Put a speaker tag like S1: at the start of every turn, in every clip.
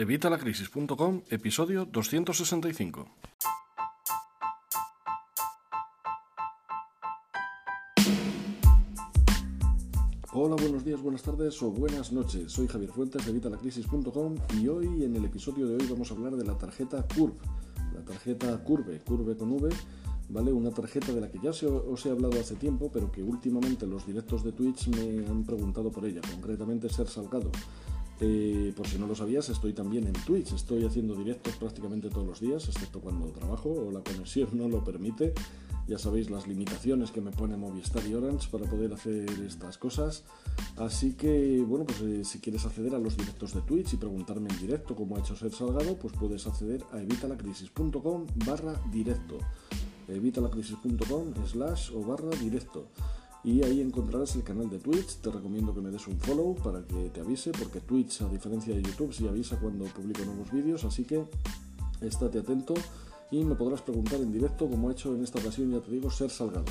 S1: Evitalacrisis.com, episodio 265. Hola, buenos días, buenas tardes o buenas noches. Soy Javier Fuentes de Evitalacrisis.com y hoy en el episodio de hoy vamos a hablar de la tarjeta Curve. La tarjeta Curve, Curve con V, ¿vale? Una tarjeta de la que ya os he hablado hace tiempo, pero que últimamente los directos de Twitch me han preguntado por ella, concretamente Ser Salgado. Eh, por si no lo sabías, estoy también en Twitch. Estoy haciendo directos prácticamente todos los días, excepto cuando trabajo o la conexión no lo permite. Ya sabéis las limitaciones que me pone Movistar y Orange para poder hacer estas cosas. Así que, bueno, pues eh, si quieres acceder a los directos de Twitch y preguntarme en directo cómo ha hecho Ser Salgado, pues puedes acceder a evitalacrisis.com barra directo. evitalacrisis.com slash o barra directo y ahí encontrarás el canal de Twitch. Te recomiendo que me des un follow para que te avise, porque Twitch, a diferencia de YouTube, sí avisa cuando publico nuevos vídeos, así que estate atento y me podrás preguntar en directo, como he hecho en esta ocasión, ya te digo, ser salgado.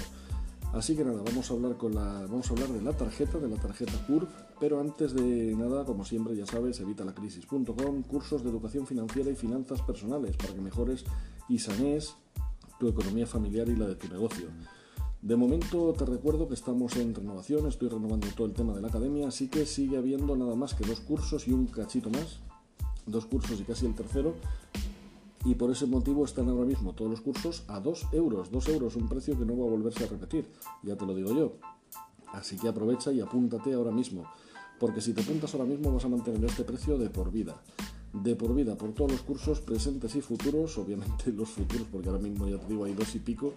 S1: Así que nada, vamos a hablar con la, vamos a hablar de la tarjeta, de la tarjeta Curve, pero antes de nada, como siempre, ya sabes, evitalacrisis.com, cursos de educación financiera y finanzas personales para que mejores y sanees tu economía familiar y la de tu negocio. De momento te recuerdo que estamos en renovación, estoy renovando todo el tema de la academia, así que sigue habiendo nada más que dos cursos y un cachito más, dos cursos y casi el tercero, y por ese motivo están ahora mismo todos los cursos a 2 euros, 2 euros, un precio que no va a volverse a repetir, ya te lo digo yo. Así que aprovecha y apúntate ahora mismo, porque si te apuntas ahora mismo vas a mantener este precio de por vida. De por vida, por todos los cursos presentes y futuros, obviamente los futuros, porque ahora mismo ya te digo hay dos y pico,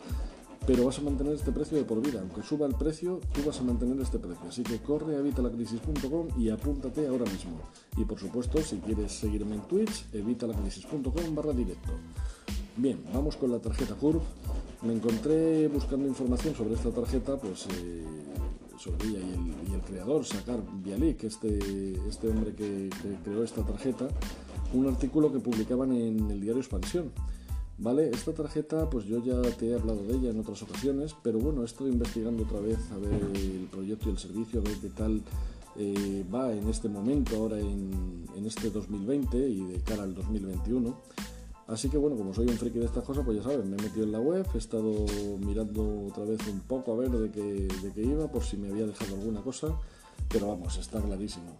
S1: pero vas a mantener este precio de por vida. Aunque suba el precio, tú vas a mantener este precio. Así que corre a evitalacrisis.com y apúntate ahora mismo. Y por supuesto, si quieres seguirme en Twitch, evitalacrisis.com barra directo. Bien, vamos con la tarjeta Curve. Me encontré buscando información sobre esta tarjeta, pues eh, sobre ella y el, creador, Sakar Bialik, este, este hombre que creó esta tarjeta, un artículo que publicaban en el diario Expansión Vale, esta tarjeta pues yo ya te he hablado de ella en otras ocasiones, pero bueno, estoy investigando otra vez a ver el proyecto y el servicio, a ver qué tal eh, va en este momento, ahora en, este 2020 y de cara al 2021. Así que bueno, como soy un friki de estas cosas, pues ya sabes, me he metido en la web, he estado mirando otra vez un poco a ver de qué, de qué iba, por si me había dejado alguna cosa, pero vamos, está clarísimo.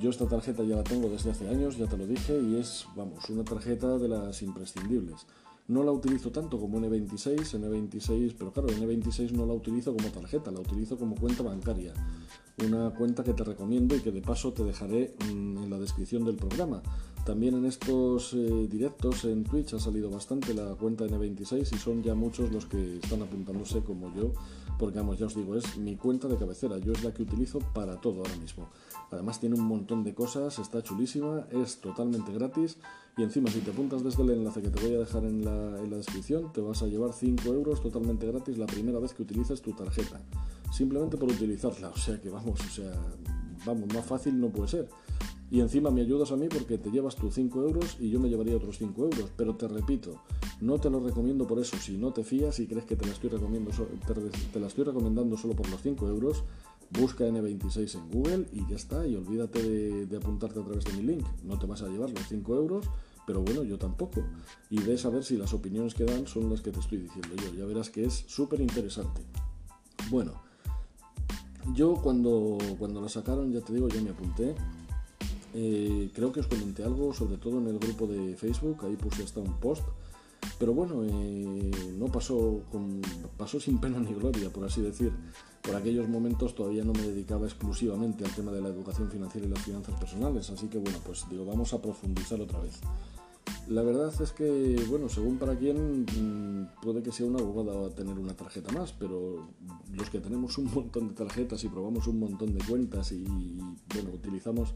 S1: Yo esta tarjeta ya la tengo desde hace años, ya te lo dije, y es, vamos, una tarjeta de las imprescindibles. No la utilizo tanto como N26, N26, pero claro, N26 no la utilizo como tarjeta, la utilizo como cuenta bancaria. Una cuenta que te recomiendo y que de paso te dejaré mm, en la descripción del programa. También en estos eh, directos en Twitch ha salido bastante la cuenta N26 y son ya muchos los que están apuntándose como yo, porque vamos, ya os digo, es mi cuenta de cabecera, yo es la que utilizo para todo ahora mismo. Además tiene un montón de cosas, está chulísima, es totalmente gratis y encima si te apuntas desde el enlace que te voy a dejar en la, en la descripción, te vas a llevar 5 euros totalmente gratis la primera vez que utilices tu tarjeta. Simplemente por utilizarla, o sea que vamos, o sea, vamos, más fácil no puede ser. Y encima me ayudas a mí porque te llevas tus 5 euros y yo me llevaría otros 5 euros. Pero te repito, no te lo recomiendo por eso. Si no te fías y crees que te la estoy, te la estoy recomendando solo por los 5 euros, busca N26 en Google y ya está. Y olvídate de, apuntarte a través de mi link. No te vas a llevar los 5 euros, pero bueno, yo tampoco. Y ves a ver si las opiniones que dan son las que te estoy diciendo yo. Ya verás que es súper interesante. Bueno, yo cuando, cuando la sacaron, ya te digo, yo me apunté eh, creo que os comenté algo, sobre todo en el grupo de Facebook, ahí puse hasta un post. Pero bueno, eh, no pasó, pasó sin pena ni gloria, por así decir. Por aquellos momentos todavía no me dedicaba exclusivamente al tema de la educación financiera y las finanzas personales, así que bueno, pues digo, vamos a profundizar otra vez. La verdad es que, bueno, según para quién, mm, puede que sea una abogada tener una tarjeta más, pero los que tenemos un montón de tarjetas y probamos un montón de cuentas y, bueno, utilizamos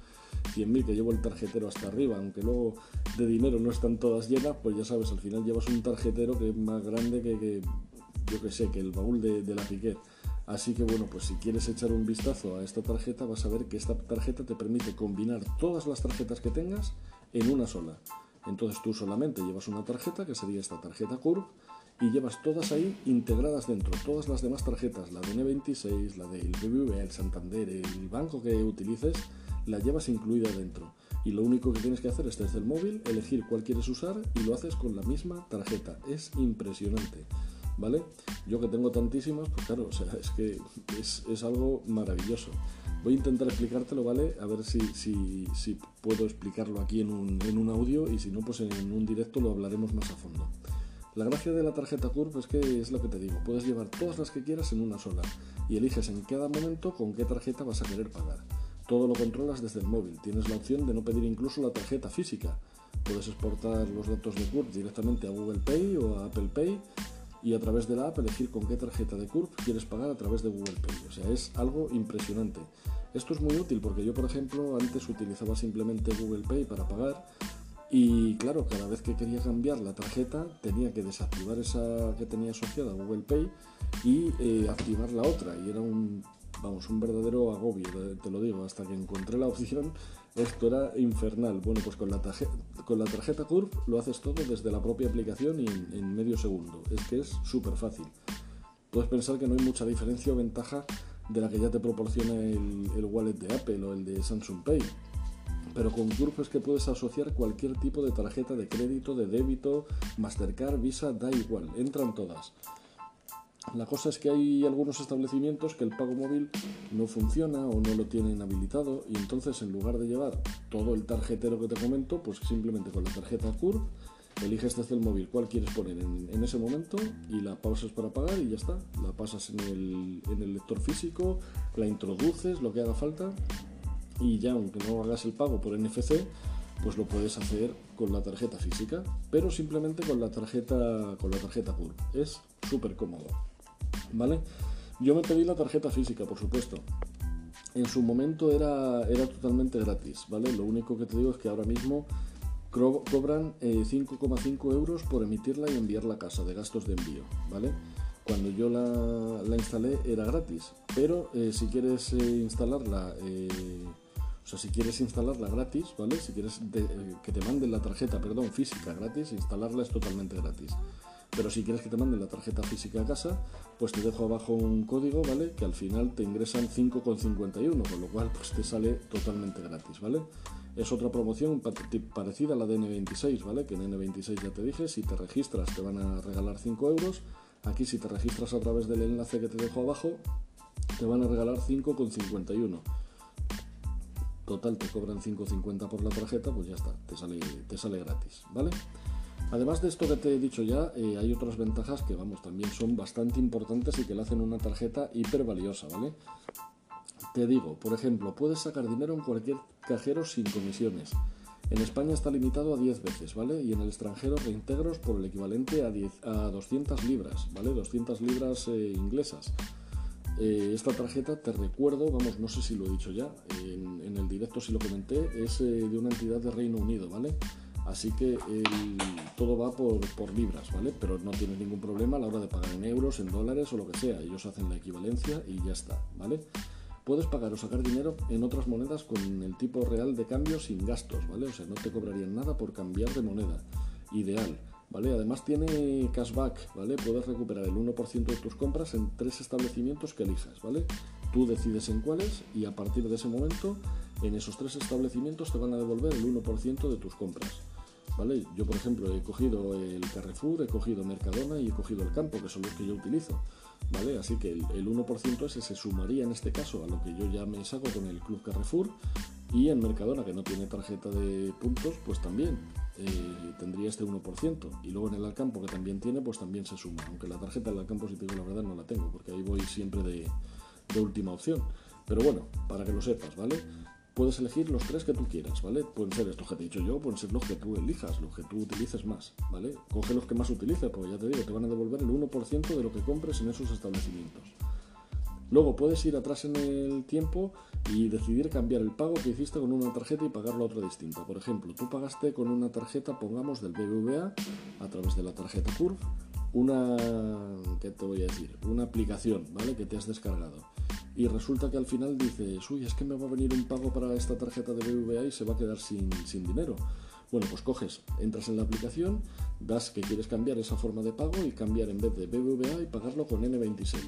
S1: 100.000 que llevo el tarjetero hasta arriba, aunque luego de dinero no están todas llenas, pues ya sabes, al final llevas un tarjetero que es más grande que, yo que sé, que el baúl de, de la piquet. Así que bueno, pues si quieres echar un vistazo a esta tarjeta, vas a ver que esta tarjeta te permite combinar todas las tarjetas que tengas en una sola. Entonces tú solamente llevas una tarjeta, que sería esta tarjeta Curve, y llevas todas ahí integradas dentro. Todas las demás tarjetas, la de N26, la del BBVA, el Santander, el banco que utilices, la llevas incluida dentro. y lo único que tienes que hacer es desde el móvil elegir cuál quieres usar y lo haces con la misma tarjeta. Es impresionante. ¿Vale? Yo que tengo tantísimas, pues claro, o es que es, algo maravilloso. Voy a intentar explicártelo, ¿vale? A ver si, si, puedo explicarlo aquí en un, en un audio y si no, pues en un directo lo hablaremos más a fondo. La gracia de la tarjeta Curve es que es lo que te digo, puedes llevar todas las que quieras en una sola y eliges en cada momento con qué tarjeta vas a querer pagar. Todo lo controlas desde el móvil. Tienes la opción de no pedir incluso la tarjeta física. Puedes exportar los datos de CURP directamente a Google Pay o a Apple Pay y a través de la app elegir con qué tarjeta de CURP quieres pagar a través de Google Pay. O sea, es algo impresionante. Esto es muy útil porque yo, por ejemplo, antes utilizaba simplemente Google Pay para pagar y claro, cada vez que quería cambiar la tarjeta tenía que desactivar esa que tenía asociada a Google Pay y eh, activar la otra. Y era un vamos, un verdadero agobio, te lo digo, hasta que encontré la opción, esto era infernal. Bueno, pues con la, con la tarjeta Curve lo haces todo desde la propia aplicación y en, medio segundo. Es que es súper fácil. Puedes pensar que no hay mucha diferencia o ventaja de la que ya te proporciona el wallet de Apple o el de Samsung Pay. Pero con Curve es que puedes asociar cualquier tipo de tarjeta de crédito, de débito, Mastercard, Visa, da igual, entran todas. La cosa es que hay algunos establecimientos que el pago móvil no funciona o no lo tienen habilitado y entonces en lugar de llevar todo el tarjetero que te comento, pues simplemente con la tarjeta CURV eliges desde el móvil cuál quieres poner en, ese momento y la pausas para pagar y ya está. La pasas en el, en el lector físico, la introduces, lo que haga falta y ya aunque no hagas el pago por NFC, pues lo puedes hacer con la tarjeta física, pero simplemente con la tarjeta con la tarjeta CURV. Es súper cómodo. ¿Vale? Yo me pedí la tarjeta física, por supuesto. En su momento era, era totalmente gratis, ¿vale? Lo único que te digo es que ahora mismo cobran 5,5 eh, euros por emitirla y enviarla a casa de gastos de envío, ¿vale? Cuando yo la, instalé era gratis, pero eh, si quieres eh, instalarla, o sea, si quieres instalarla gratis, ¿vale? Si quieres que te manden la tarjeta, perdón, física gratis, instalarla es totalmente gratis. Pero si quieres que te manden la tarjeta física a casa, pues te dejo abajo un código, ¿vale? Que al final te ingresan 5,51, con lo cual pues te sale totalmente gratis, ¿vale? Es otra promoción parecida a la de N26, ¿vale? Que en N26 ya te dije, si te registras te van a regalar 5 euros. Aquí si te registras a través del enlace que te dejo abajo, te van a regalar 5,51. Total, te cobran 5,50 por la tarjeta, pues ya está, te sale, te sale gratis, ¿vale? Además de esto que te he dicho ya, eh, hay otras ventajas que, vamos, también son bastante importantes y que le hacen una tarjeta hiper valiosa, ¿vale? Te digo, por ejemplo, puedes sacar dinero en cualquier cajero sin comisiones. En España está limitado a 10 veces, ¿vale? Y en el extranjero reintegros por el equivalente a, 10, a 200 libras, ¿vale? 200 libras eh, inglesas. Eh, esta tarjeta, te recuerdo, vamos, no sé si lo he dicho ya, en, en el directo si lo comenté, es de una entidad de Reino Unido, ¿vale? Así que todo va por, libras, ¿vale? Pero no tienes ningún problema a la hora de pagar en euros, en dólares o lo que sea. Ellos hacen la equivalencia y ya está, ¿vale? Puedes pagar o sacar dinero en otras monedas con el tipo real de cambio sin gastos, ¿vale? O sea, no te cobrarían nada por cambiar de moneda. Ideal, ¿vale? Además tiene cashback, ¿vale? Puedes recuperar el 1% de tus compras en tres establecimientos que elijas, ¿vale? Tú decides en cuáles y a partir de ese momento en esos tres establecimientos te van a devolver el 1% de tus compras. Yo, por ejemplo, he cogido el Carrefour, he cogido Mercadona y he cogido el Campo, que son los que yo utilizo, ¿vale? Así que el, 1% ese se sumaría en este caso a lo que yo ya me saco con el Club Carrefour y en Mercadona, que no tiene tarjeta de puntos, pues también eh, tendría este 1%. Y luego en el Alcampo, que también tiene, pues también se suma. Aunque la tarjeta del Alcampo, si te digo la verdad, no la tengo, porque ahí voy siempre de, de última opción. Pero bueno, para que lo sepas, ¿vale? Puedes elegir los tres que tú quieras, ¿vale? Pueden ser estos que te he dicho yo, pueden ser los que tú elijas, los que tú utilices más, ¿vale? Coge los que más utilices, porque ya te digo, te van a devolver el 1% de lo que compres en esos establecimientos. Luego puedes ir atrás en el tiempo y decidir cambiar el pago que hiciste con una tarjeta y pagarlo a otra distinta. Por ejemplo, tú pagaste con una tarjeta, pongamos, del BBVA a través de la tarjeta Curve, una, ¿qué te voy a decir? Una aplicación, ¿vale? Que te has descargado y resulta que al final dices, uy, es que me va a venir un pago para esta tarjeta de BBVA y se va a quedar sin, dinero. Bueno, pues coges, entras en la aplicación, das que quieres cambiar esa forma de pago y cambiar en vez de BBVA y pagarlo con N26.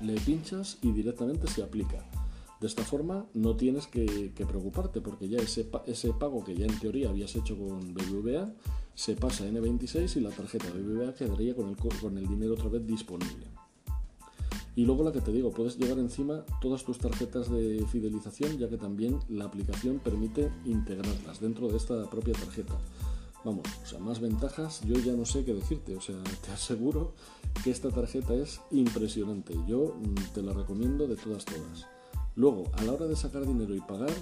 S1: Le pinchas y directamente se aplica. De esta forma no tienes que, preocuparte porque ya ese, pago que ya en teoría habías hecho con BBVA se pasa a N26 y la tarjeta BBVA quedaría con el dinero otra vez disponible. Y luego la que te digo, puedes llevar encima todas tus tarjetas de fidelización, ya que también la aplicación permite integrarlas dentro de esta propia tarjeta. Vamos, o sea, más ventajas, yo ya no sé qué decirte, o sea, te aseguro que esta tarjeta es impresionante. Yo mm, te la recomiendo de todas, todas. Luego, a la hora de sacar dinero y pagar,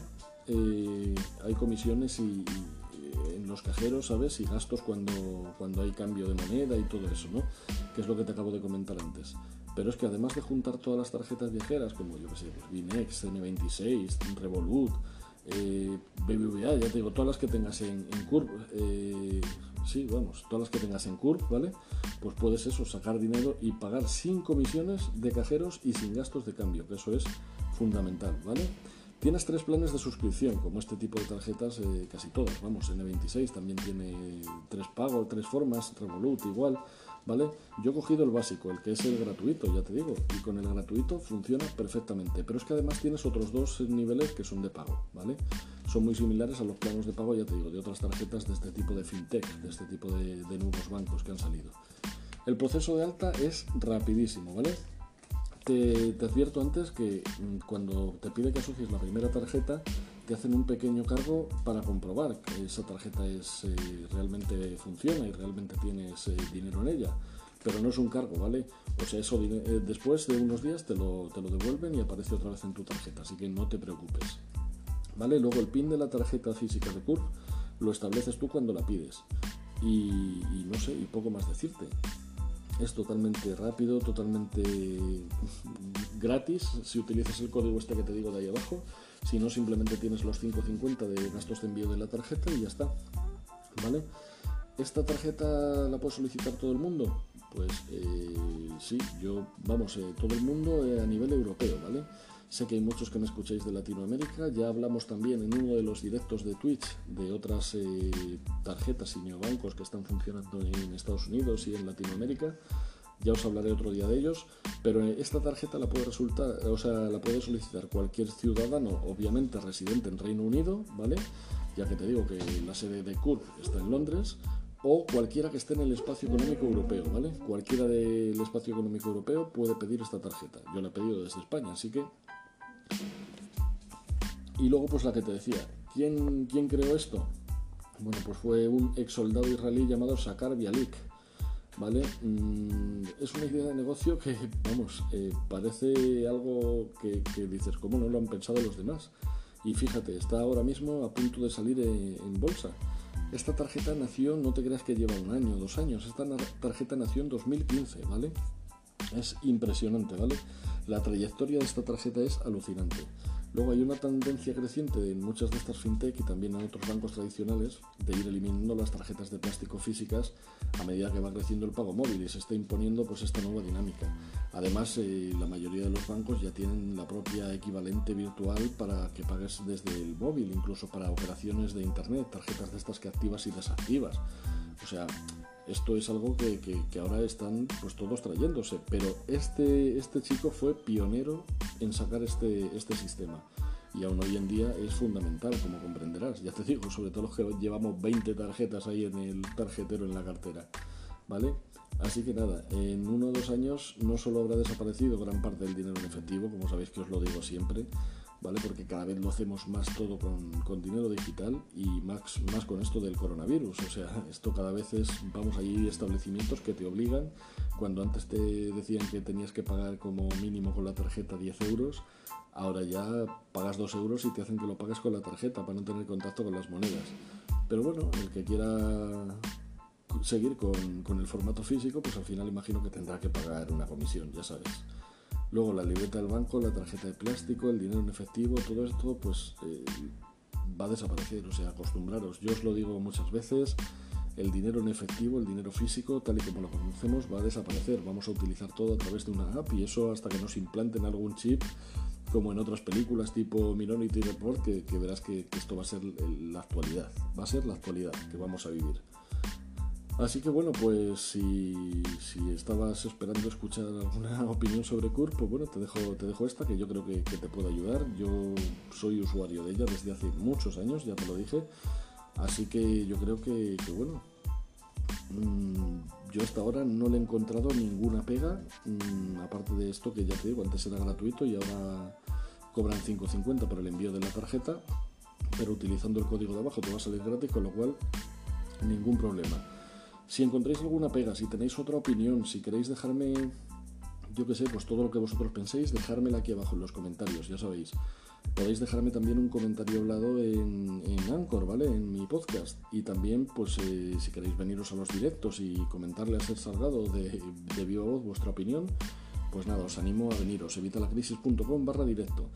S1: eh, hay comisiones y, en los cajeros, ¿sabes? Y gastos cuando, cuando hay cambio de moneda y todo eso, ¿no? Que es lo que te acabo de comentar antes. Pero es que además de juntar todas las tarjetas viajeras, como yo que sé, pues Vinex, N26, Revolut, eh, BBVA, ya te digo, todas las que tengas en, en Curve, eh, sí, vamos, todas las que tengas en Curve, ¿vale? Pues puedes eso, sacar dinero y pagar sin comisiones de cajeros y sin gastos de cambio, que eso es fundamental, ¿vale? Tienes tres planes de suscripción, como este tipo de tarjetas, eh, casi todas, vamos, N26 también tiene tres pagos, tres formas, Revolut igual, ¿vale? Yo he cogido el básico, el que es el gratuito, ya te digo, y con el gratuito funciona perfectamente, pero es que además tienes otros dos niveles que son de pago, ¿vale? Son muy similares a los planos de pago, ya te digo, de otras tarjetas de este tipo de fintech, de este tipo de, nuevos bancos que han salido. El proceso de alta es rapidísimo, ¿vale? Te, advierto antes que mm, cuando te pide que asocies la primera tarjeta, te hacen un pequeño cargo para comprobar que esa tarjeta es, eh, realmente funciona y realmente tienes dinero en ella. Pero no es un cargo, ¿vale? O sea, eso eh, después de unos días te lo, te lo devuelven y aparece otra vez en tu tarjeta, así que no te preocupes. ¿Vale? Luego el PIN de la tarjeta física de CURP lo estableces tú cuando la pides. Y no sé, y poco más decirte. Es totalmente rápido, totalmente gratis si utilizas el código este que te digo de ahí abajo si no, simplemente tienes los 5.50 de gastos de envío de la tarjeta y ya está. ¿Vale? ¿Esta tarjeta la puede solicitar todo el mundo? Pues eh, sí, yo, vamos, eh, todo el mundo eh, a nivel europeo, ¿vale? Sé que hay muchos que me escucháis de Latinoamérica, ya hablamos también en uno de los directos de Twitch de otras tarjetas y neobancos que están funcionando en Estados Unidos y en Latinoamérica ya os hablaré otro día de ellos, pero esta tarjeta la puede resultar, o sea, la puede solicitar cualquier ciudadano, obviamente residente en Reino Unido, ¿vale? Ya que te digo que la sede de CURP está en Londres, o cualquiera que esté en el espacio económico europeo, ¿vale? Cualquiera del espacio económico europeo puede pedir esta tarjeta. Yo la he pedido desde España, así que... Y luego pues la que te decía, ¿quién, quién creó esto? Bueno, pues fue un ex soldado israelí llamado Sakar Bialik ¿vale? Mm, es una idea de negocio que, vamos, eh, parece algo que, dices, ¿cómo no lo han pensado los demás? Y fíjate, está ahora mismo a punto de salir en, en bolsa. Esta tarjeta nació, no te creas que lleva un año, dos años, esta tarjeta nació en 2015, ¿vale? Es impresionante, ¿vale? La trayectoria de esta tarjeta es alucinante. Luego hay una tendencia creciente en muchas de estas fintech y también en otros bancos tradicionales de ir eliminando las tarjetas de plástico físicas a medida que va creciendo el pago móvil y se está imponiendo pues esta nueva dinámica. Además, eh, la mayoría de los bancos ya tienen la propia equivalente virtual para que pagues desde el móvil, incluso para operaciones de internet, tarjetas de estas que activas y desactivas. O sea, esto es algo que, ahora están pues todos trayéndose, pero este, este chico fue pionero en sacar este, este sistema y aún hoy en día es fundamental, como comprenderás. Ya te digo, sobre todo los que llevamos 20 tarjetas ahí en el tarjetero en la cartera, ¿vale? Así que nada, en uno o dos años no solo habrá desaparecido gran parte del dinero en efectivo, como sabéis que os lo digo siempre, ¿vale? Porque cada vez lo hacemos más todo con, dinero digital y más, más con esto del coronavirus. O sea, esto cada vez es, vamos, hay establecimientos que te obligan, cuando antes te decían que tenías que pagar como mínimo con la tarjeta 10 euros, ahora ya pagas 2 euros y te hacen que lo pagues con la tarjeta para no tener contacto con las monedas. Pero bueno, el que quiera seguir con, con el formato físico, pues al final imagino que tendrá que pagar una comisión, ya sabes. Luego la libreta del banco, la tarjeta de plástico, el dinero en efectivo, todo esto pues eh, va a desaparecer, o sea, acostumbraros. Yo os lo digo muchas veces, el dinero en efectivo, el dinero físico, tal y como lo conocemos, va a desaparecer. Vamos a utilizar todo a través de una app y eso hasta que nos implanten algún chip, como en otras películas tipo Minority Report, que, verás que, esto va a ser la actualidad, va a ser la actualidad que vamos a vivir. Así que bueno, pues si, estabas esperando escuchar alguna opinión sobre Curve, pues bueno, te dejo, te dejo esta que yo creo que, te puede ayudar. Yo soy usuario de ella desde hace muchos años, ya te lo dije. Así que yo creo que, bueno, mm, yo hasta ahora no le he encontrado ninguna pega, mm, aparte de esto que ya te digo, antes era gratuito y ahora cobran 5.50 por el envío de la tarjeta, pero utilizando el código de abajo te va a salir gratis, con lo cual ningún problema. Si encontráis alguna pega, si tenéis otra opinión, si queréis dejarme, yo qué sé, pues todo lo que vosotros penséis, dejármela aquí abajo en los comentarios, ya sabéis. Podéis dejarme también un comentario hablado en, Anchor, ¿vale? En mi podcast. Y también, pues, eh, si queréis veniros a los directos y comentarle a Ser Salgado de, de viva voz vuestra opinión, pues nada, os animo a veniros, evitalacrisis.com barra directo.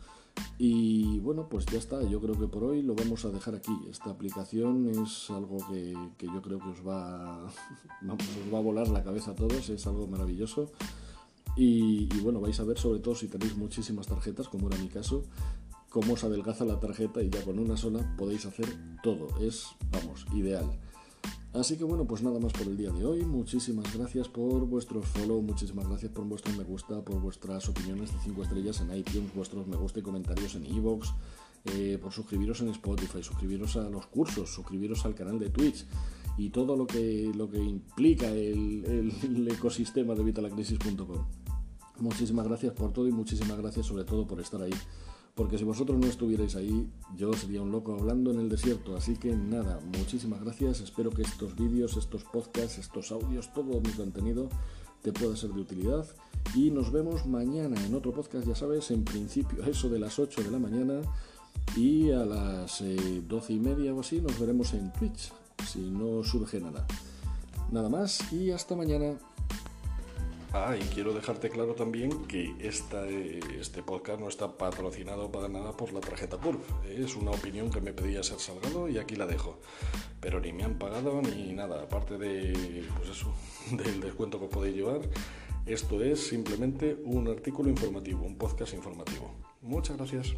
S1: Y bueno, pues ya está, yo creo que por hoy lo vamos a dejar aquí. Esta aplicación es algo que, yo creo que os va, os va a volar la cabeza a todos, es algo maravilloso. Y, bueno, vais a ver sobre todo si tenéis muchísimas tarjetas, como era mi caso, cómo os adelgaza la tarjeta y ya con una sola podéis hacer todo. Es, vamos, ideal. Así que bueno, pues nada más por el día de hoy. Muchísimas gracias por vuestros follow, muchísimas gracias por vuestros me gusta, por vuestras opiniones de 5 estrellas en iTunes, vuestros me gusta y comentarios en iVoox, eh, por suscribiros en Spotify, suscribiros a los cursos, suscribiros al canal de Twitch y todo lo que, lo que implica el, el ecosistema de vitalacrisis.com. Muchísimas gracias por todo y muchísimas gracias sobre todo por estar ahí porque si vosotros no estuvierais ahí, yo sería un loco hablando en el desierto. Así que nada, muchísimas gracias. Espero que estos vídeos, estos podcasts, estos audios, todo mi contenido te pueda ser de utilidad. Y nos vemos mañana en otro podcast, ya sabes, en principio eso de las 8 de la mañana. Y a las eh, 12 y media o así nos veremos en Twitch, si no surge nada. Nada más y hasta mañana. Ah, y quiero dejarte claro también que esta, este podcast no está patrocinado para nada por la tarjeta Curve. Es una opinión que me pedía ser salgado y aquí la dejo. Pero ni me han pagado ni nada, aparte de, pues eso, del descuento que podéis llevar. Esto es simplemente un artículo informativo, un podcast informativo. Muchas gracias.